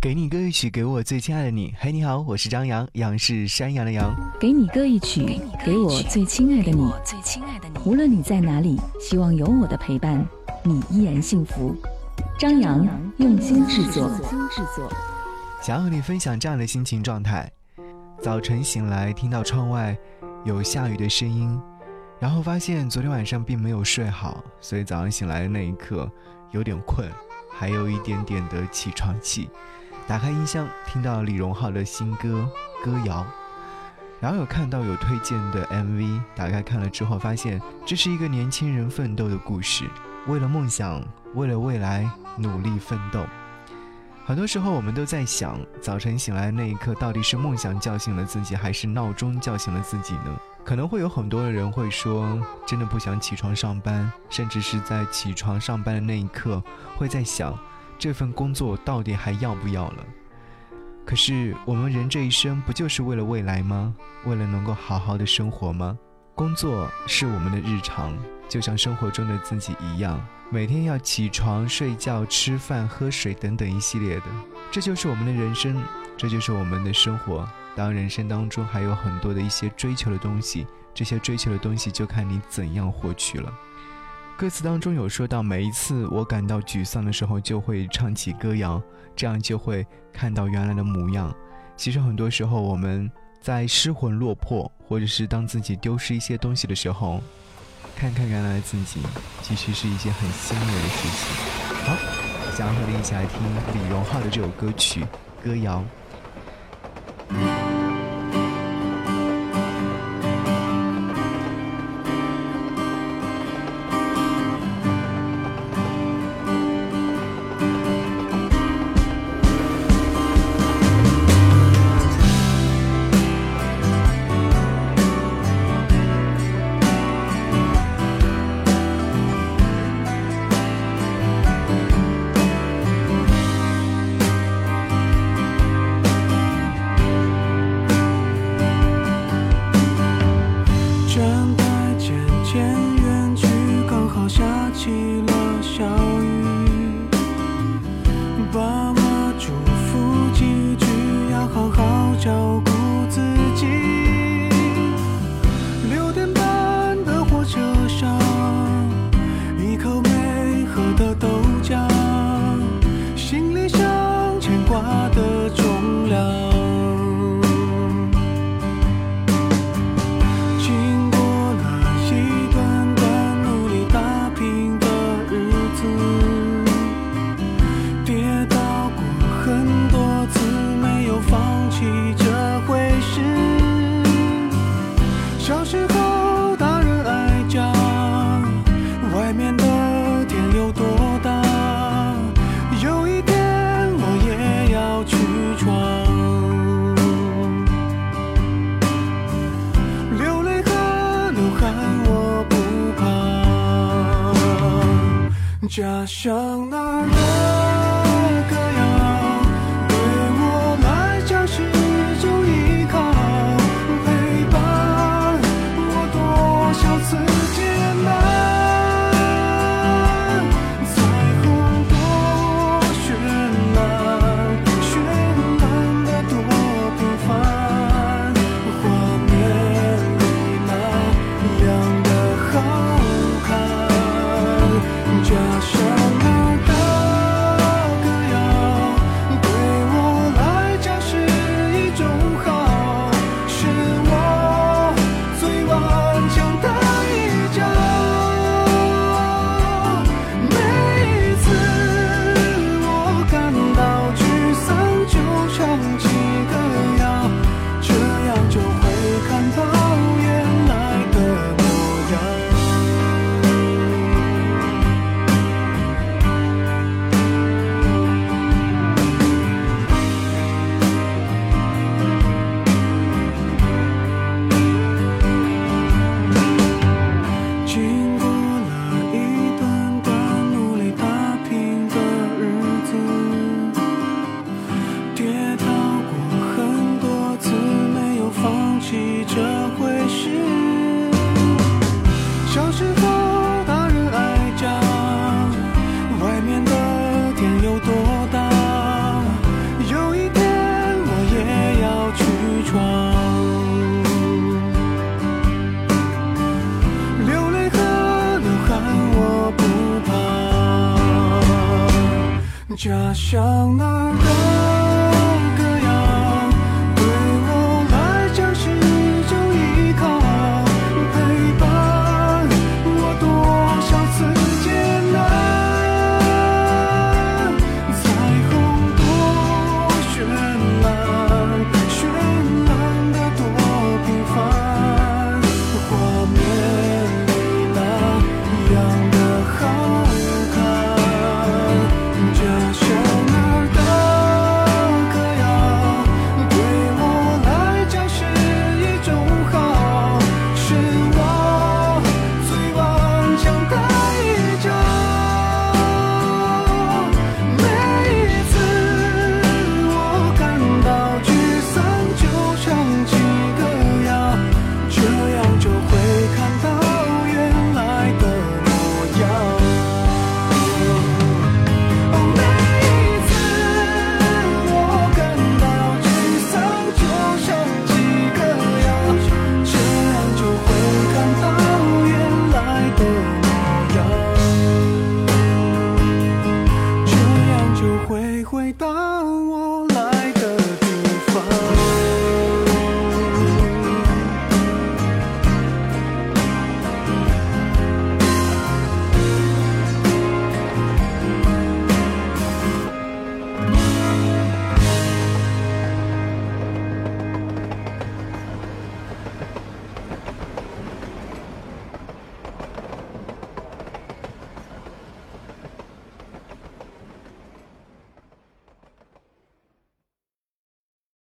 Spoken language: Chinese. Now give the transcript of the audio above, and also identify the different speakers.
Speaker 1: 给你歌一曲，给我最亲爱的你。嘿，你好，我是张扬，杨是山羊的羊。
Speaker 2: 给你歌一曲，给我最亲爱的你。无论你在哪里，希望有我的陪伴，你依然幸福。张扬用心制作。
Speaker 1: 想要和你分享这样的心情状态：早晨醒来，听到窗外有下雨的声音，然后发现昨天晚上并没有睡好，所以早上醒来的那一刻有点困，还有一点点的起床气。打开音箱，听到李荣浩的新歌《歌谣》，然后有看到有推荐的 MV，打开看了之后，发现这是一个年轻人奋斗的故事，为了梦想，为了未来努力奋斗。很多时候，我们都在想，早晨醒来那一刻，到底是梦想叫醒了自己，还是闹钟叫醒了自己呢？可能会有很多的人会说，真的不想起床上班，甚至是在起床上班的那一刻，会在想。这份工作到底还要不要了？可是我们人这一生不就是为了未来吗？为了能够好好的生活吗？工作是我们的日常，就像生活中的自己一样，每天要起床、睡觉、吃饭、喝水等等一系列的，这就是我们的人生，这就是我们的生活。当人生当中还有很多的一些追求的东西，这些追求的东西就看你怎样获取了。歌词当中有说到，每一次我感到沮丧的时候，就会唱起歌谣，这样就会看到原来的模样。其实很多时候，我们在失魂落魄，或者是当自己丢失一些东西的时候，看看原来的自己，其实是一件很欣慰的事情。好，想要和你一起来听李荣浩的这首歌曲《歌谣》。
Speaker 3: 家乡那家乡那儿